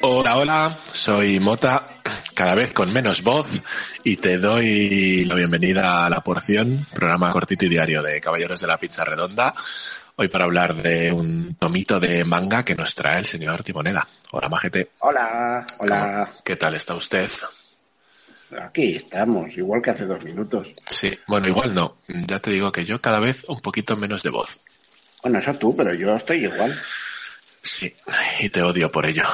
Hola, hola, soy Mota, cada vez con menos voz, y te doy la bienvenida a La Porción, programa cortito y diario de Caballeros de la Pizza Redonda, hoy para hablar de un tomito de manga que nos trae el señor Timoneda. Hola, majete. Hola, hola. ¿Qué tal está usted? Aquí estamos, igual que hace dos minutos. Sí, bueno, igual no. Ya te digo que yo cada vez un poquito menos de voz. Bueno, eso tú, pero yo estoy igual. Sí, y te odio por ello.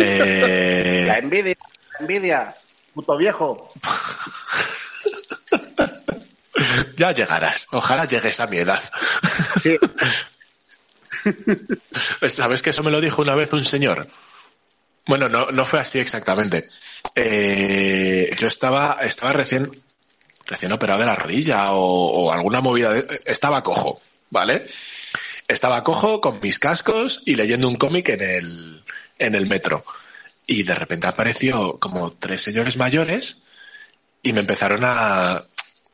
Eh... La envidia, la envidia, puto viejo. ya llegarás. Ojalá llegues a mi edad. Sí. ¿Sabes que eso me lo dijo una vez un señor? Bueno, no, no fue así exactamente. Eh, yo estaba, estaba recién, recién operado de la rodilla o, o alguna movida. De, estaba cojo, ¿vale? Estaba cojo con mis cascos y leyendo un cómic en el, en el metro. Y de repente apareció como tres señores mayores y me empezaron a...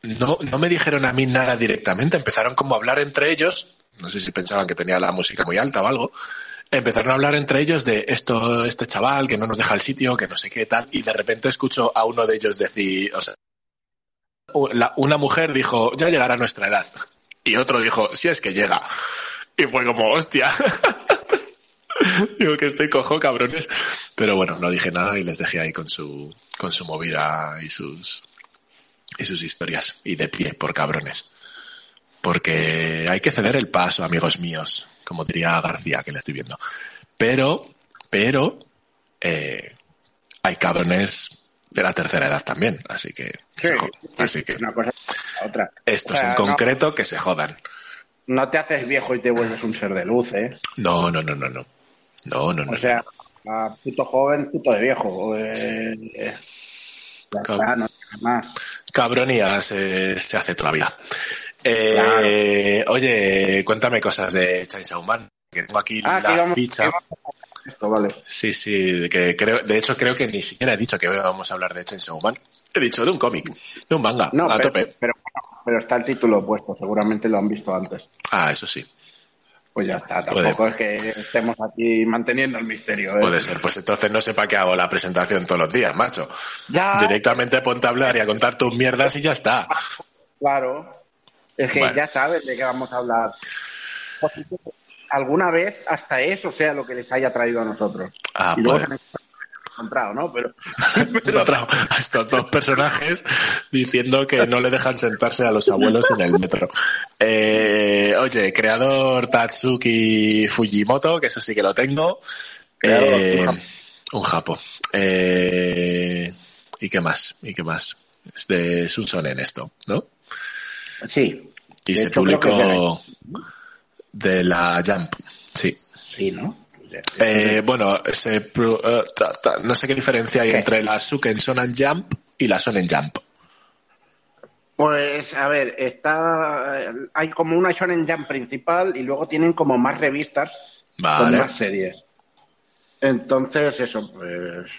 No, no me dijeron a mí nada directamente, empezaron como a hablar entre ellos, no sé si pensaban que tenía la música muy alta o algo, empezaron a hablar entre ellos de esto, este chaval que no nos deja el sitio, que no sé qué tal, y de repente escucho a uno de ellos decir, o sea, una mujer dijo, ya llegará nuestra edad. Y otro dijo, si es que llega. Y fue como, hostia. Digo que estoy cojo, cabrones. Pero bueno, no dije nada y les dejé ahí con su, con su movida y sus, y sus historias. Y de pie, por cabrones. Porque hay que ceder el paso, amigos míos, como diría García, que le estoy viendo. Pero, pero, eh, hay cabrones de la tercera edad también, así que, Sí, se así que Una cosa otra. estos O sea, en no- concreto que se jodan. No, te haces viejo y te vuelves un ser de luz, ¿eh? No, no, no, no, no. No, no, no. O sea, a puto joven, puto de viejo. Eh, eh, está, no tiene más. Cabronía se, se hace toda la vida. Eh, Oye, cuéntame cosas de Chainsaw Man. Que tengo aquí Ah, la ficha. esto, vale. Sí, sí, que creo, de hecho creo que ni siquiera he dicho que vamos a hablar de Chainsaw Man. He dicho de un cómic, de un manga, No, a pero, tope. pero, pero está el título puesto, seguramente lo han visto antes. Ah, eso sí, Pues ya está, Puede. tampoco es que estemos aquí manteniendo el misterio. ¿eh? puede ser. Pues entonces no sé para qué hago la presentación todos los días, macho. Ya, Directamente ponte a hablar y a contar tus mierdas y ya está. claro. Es que Bueno. ya sabes de qué vamos a hablar. Alguna vez hasta eso sea lo que les haya traído a nosotros. Ah, y luego pues. se ¿no? Pero, encontrado a estos dos personajes diciendo que no le dejan sentarse a los abuelos en el metro. Eh, oye, creador Tatsuki Fujimoto, que eso sí que lo tengo. Eh, un japo. un. Eh, ¿Y qué más? ¿Y qué más? Es de Sunson en esto, ¿no? Sí. Y De se hecho, publicó de la Jump, sí. Sí, ¿no? Eh, bueno, se eh, ta- ta- no sé qué diferencia hay ¿Qué? entre la Suken Sonan Jump y la Sonen Jump. Pues, a ver, está. Hay como una Shonen Jump principal y luego tienen como más revistas con más series. Entonces, eso, pues.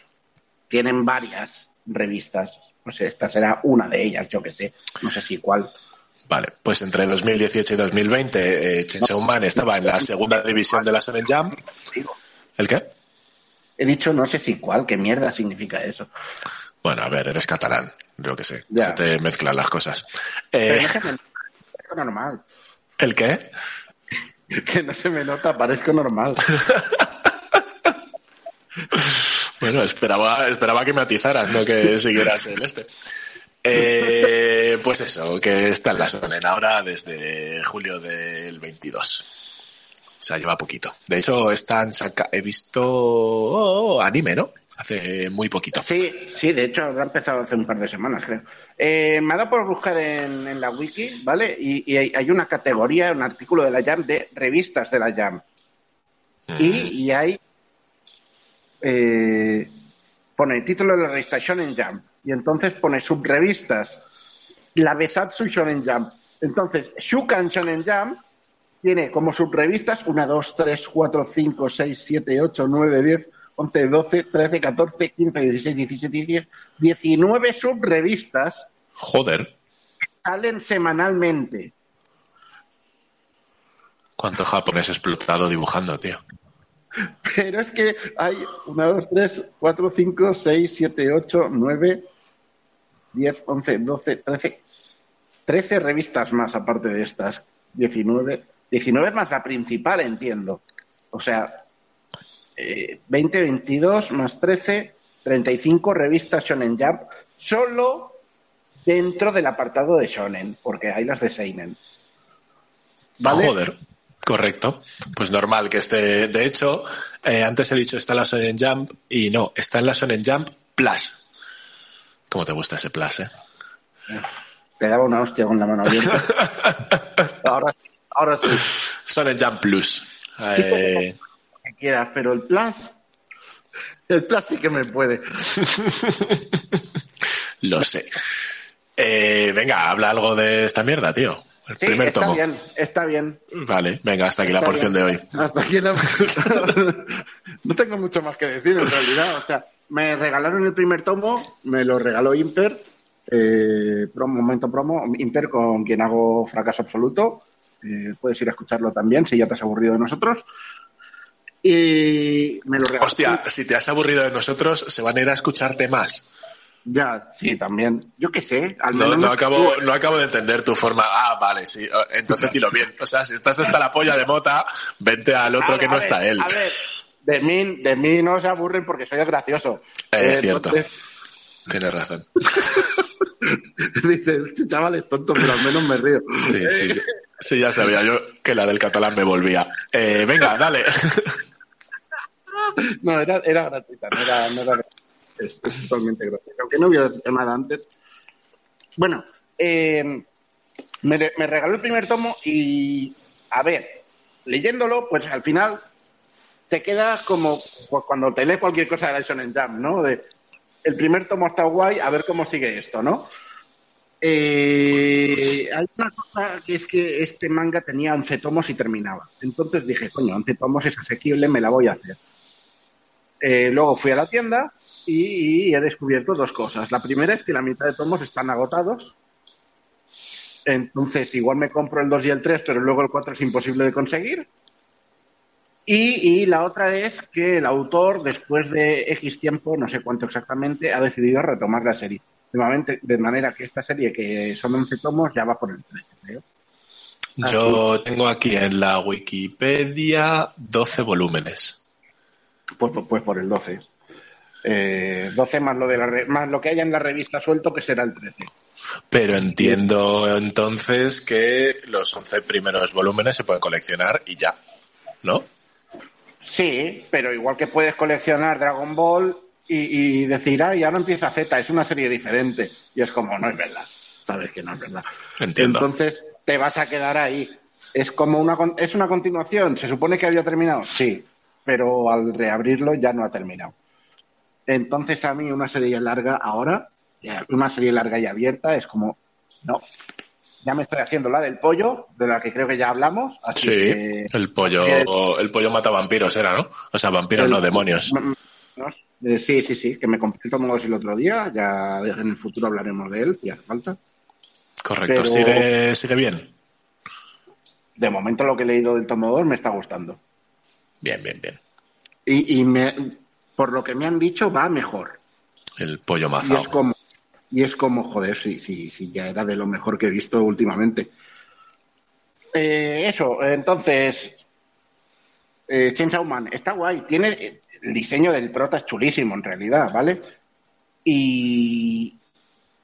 Tienen varias revistas. Pues esta será una de ellas, yo que sé. No sé si cuál. Vale, pues entre 2018 y 2020 eh, Chainsaw Man estaba en la segunda división de la Jump. Digo, ¿El qué? He dicho no sé si cuál, qué mierda significa eso. Bueno, a ver, eres catalán, yo que sé, Ya. se te mezclan las cosas. Pero Eh, no se me nota, parezco normal. ¿El qué? Que no se me nota, parezco normal. Bueno, esperaba, esperaba que me atizaras, no que siguieras el este. Eh, pues eso, que está en la Sonen ahora desde julio del 22. O sea, lleva poquito. De hecho, están saca he visto oh, anime, ¿no? Hace muy poquito. Sí, sí, de hecho habrá empezado hace un par de semanas, creo. Eh, me ha dado por buscar en, en la wiki, ¿vale? Y, y hay, hay una categoría, un artículo de la Jam de revistas de la Jam. Y, y hay. eh, pone título de la revista Shonen Jump. Y entonces pone subrevistas. La Besatsu Shonen Jump. Entonces, Shukan Shonen Jump tiene como subrevistas 1, 2, 3, 4, 5, 6, 7, 8, 9, 10, 11, 12, 13, 14, 15, 16, 17, 18, 19 subrevistas Joder. salen semanalmente. ¿Cuánto japonés explotado dibujando, tío? Pero es que hay 1, 2, 3, 4, 5, 6, 7, 8, 9, 10, 11, 12, 13. 13 revistas más aparte de estas. 19. 19 más la principal, entiendo. O sea, eh, 20, 22 más 13, 35 revistas Shonen Jump. Solo dentro del apartado de Shonen, porque hay las de Seinen. ¿Vale? Joder. Correcto. Pues normal que esté. De hecho, eh, antes he dicho está en la Shonen Jump y no, está en la Shonen Jump Plus. ¿Cómo te gusta ese Plus, eh? Te daba una hostia con la mano abierta. ahora, ahora sí. Shonen Jump Plus. Eh... que quieras, pero el Plus. El Plus sí que me puede. Lo sé. Eh, venga, habla algo de esta mierda, tío. El Sí, primer está tomo. bien, está bien. Vale, venga, hasta aquí la porción bien. de hoy. Hasta aquí la... no tengo mucho más que decir en realidad. O sea, me regalaron el primer tomo, me lo regaló Imper, eh, promo, momento promo, Imper con quien hago fracaso absoluto. Eh, puedes ir a escucharlo también si ya te has aburrido de nosotros. Y me lo regaló. Hostia, si te has aburrido de nosotros, se van a ir a escucharte más. Ya, sí, también. Yo qué sé. Al No, menos no me- acabo, no acabo de entender tu forma. Ah, vale, sí. Entonces dilo bien. O sea, si estás hasta la polla de mota, vente al otro A- que no ver, está él. A ver, de mí, de mí no se aburren porque soy el gracioso. Eh, Eh, cierto. entonces- Tienes razón. Dice, este chaval es tonto, pero al menos me río. Sí, sí. Sí, ya sabía yo que la del catalán me volvía. Eh, venga, dale. No, era, era gratuita, no era, no era es, es totalmente gratuita. Aunque no hubiera sido nada antes. Bueno, eh, me, me regaló el primer tomo y, a ver, leyéndolo, pues al final te quedas como pues, cuando te lees cualquier cosa de la Shonen Jump, ¿no? De, el primer tomo está guay, a ver cómo sigue esto, ¿no? Eh, hay una cosa que es que este manga tenía 11 tomos y terminaba. Entonces dije, coño, 11 tomos es asequible, me la voy a hacer. Eh, luego fui a la tienda y, y he descubierto dos cosas. La primera es que la mitad de tomos están agotados. Entonces, igual me compro el 2 y el 3, pero luego el 4 es imposible de conseguir. Y, y la otra es que el autor, después de X tiempo, no sé cuánto exactamente, ha decidido retomar la serie. De, momento- de manera que esta serie, que son 11 tomos, ya va por el 13, creo. Yo tengo aquí en la Wikipedia 12 volúmenes. Pues, pues- pues por el 12. Eh, 12 más lo, de la más lo que haya en la revista suelto, que será el 13. Pero entiendo entonces que los 11 primeros volúmenes se pueden coleccionar y ya. ¿No? Sí, pero igual que puedes coleccionar Dragon Ball y, y decir, ay, ahora empieza Z, es una serie diferente. Y es como, no es verdad. Sabes que no es verdad. Entiendo. Entonces te vas a quedar ahí. Es como una, es una continuación. ¿Se supone que había terminado? Sí, pero al reabrirlo ya no ha terminado. Entonces a mí una serie larga ahora, ya, una serie larga y abierta, es como, no. Ya me estoy haciendo la del pollo, de la que creo que ya hablamos. Así Sí, que- el pollo, el pollo mata vampiros era, ¿no? O sea, vampiros El- no, demonios. Eh, sí, sí, sí, que me compré el tomo 2 el otro día, ya en el futuro hablaremos de él, si hace falta. Correcto. pero- ¿Sigue, sigue bien? De momento lo que he leído del tomo 2 me está gustando. Bien, bien, bien. Y, y me, por lo que me han dicho, va mejor. El pollo Y mazao. es como, y es como joder, sí, sí, sí, ya era de lo mejor que he visto últimamente. Eh, eso, entonces, eh, Chainsaw Man está guay, tiene eh, el diseño del prota es chulísimo en realidad, ¿vale? Y,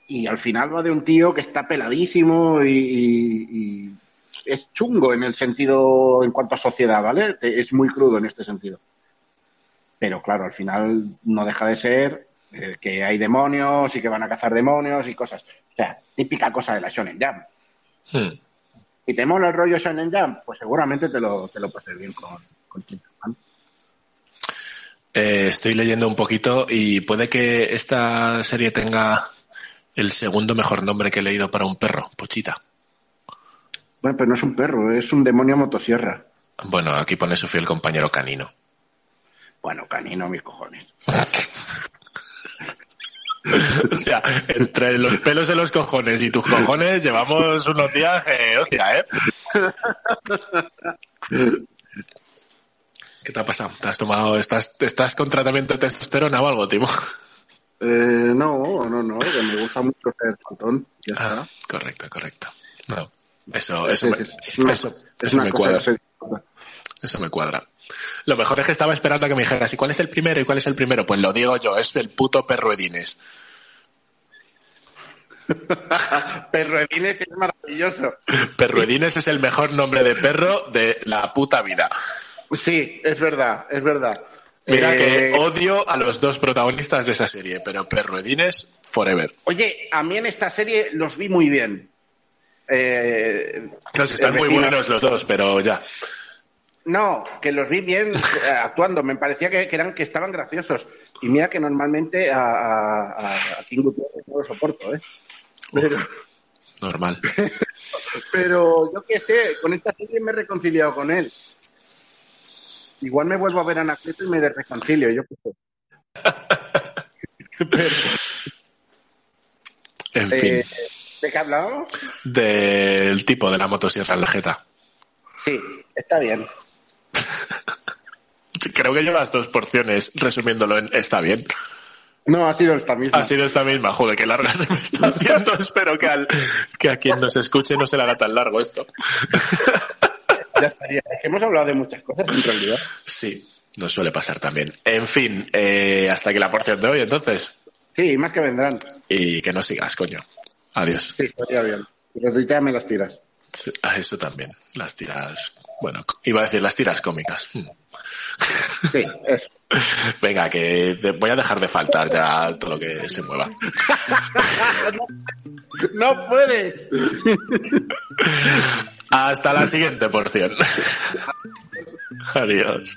y al final va de un tío que está peladísimo y, y- y es chungo en el sentido, en cuanto a sociedad, ¿vale? Es muy crudo en este sentido. Pero claro, al final no deja de ser eh, que hay demonios y que van a cazar demonios y cosas. O sea, típica cosa de la Shonen Jump. Hmm. Si te mola el rollo Shonen Jump, pues seguramente te lo, te lo pases bien con, con. Eh, estoy leyendo un poquito y puede que esta serie tenga el segundo mejor nombre que he leído para un perro, Pochita. Bueno, pero no es un perro, es un demonio motosierra. Bueno, aquí pone su fiel compañero canino. Bueno, canino, mis cojones. Hostia, entre los pelos de los cojones y tus cojones llevamos unos días, eh, hostia, ¿eh? ¿Qué te ha pasado? ¿Te has tomado, estás, estás con tratamiento de testosterona o algo, Timo? Eh, no, no, no, que me gusta mucho hacer pantón. Ya Ah, está. correcto, correcto. No, eso, eso, Sí, me, sí, sí. Eso, me cuadra. Eso me cuadra. Lo mejor es que estaba esperando a que me dijeras, ¿y cuál es el primero? ¿Y cuál es el primero? Pues lo digo yo, es el puto perro Edines. Perro Edines es maravilloso. Perro Edines es el mejor nombre de perro de la puta vida. Sí, es verdad, es verdad. Mira Eh, que odio a los dos protagonistas de esa serie, pero Perro Edines, forever. Oye, a mí en esta serie los vi muy bien. Eh, Nos están muy buenos los dos, pero ya. No, que los vi bien eh, actuando. Me parecía que, que eran que estaban graciosos. Y mira que normalmente a, a, a- a King Gutiérrez no lo soporto, ¿eh? Pero, Normal. pero yo qué sé, con esta serie me he reconciliado con él. Igual me vuelvo a ver a Anacleto y me reconcilio, yo qué sé. Pero, En fin, eh, ¿De qué hablábamos? del tipo de la motosierra en la jeta. Sí, está bien. Creo que llevas dos porciones resumiéndolo en está bien. No, ha sido esta misma. Ha sido esta misma, joder, qué larga se me está haciendo. Espero que, al, que a quien nos escuche no se le haga tan largo esto. Ya estaría. Es que hemos hablado de muchas cosas en realidad. Sí, nos suele pasar también. En fin, eh, hasta aquí la porción de hoy, entonces. Sí, más que vendrán. Y que no sigas, coño. Adiós. Sí, estaría bien. Y retuiteame las tiras. Sí, A eso también. Las tiras. Bueno, iba a decir las tiras cómicas. Sí, eso. Venga, que te- voy a dejar de faltar ya todo lo que se mueva. ¡No puedes! Hasta la siguiente porción. Adiós.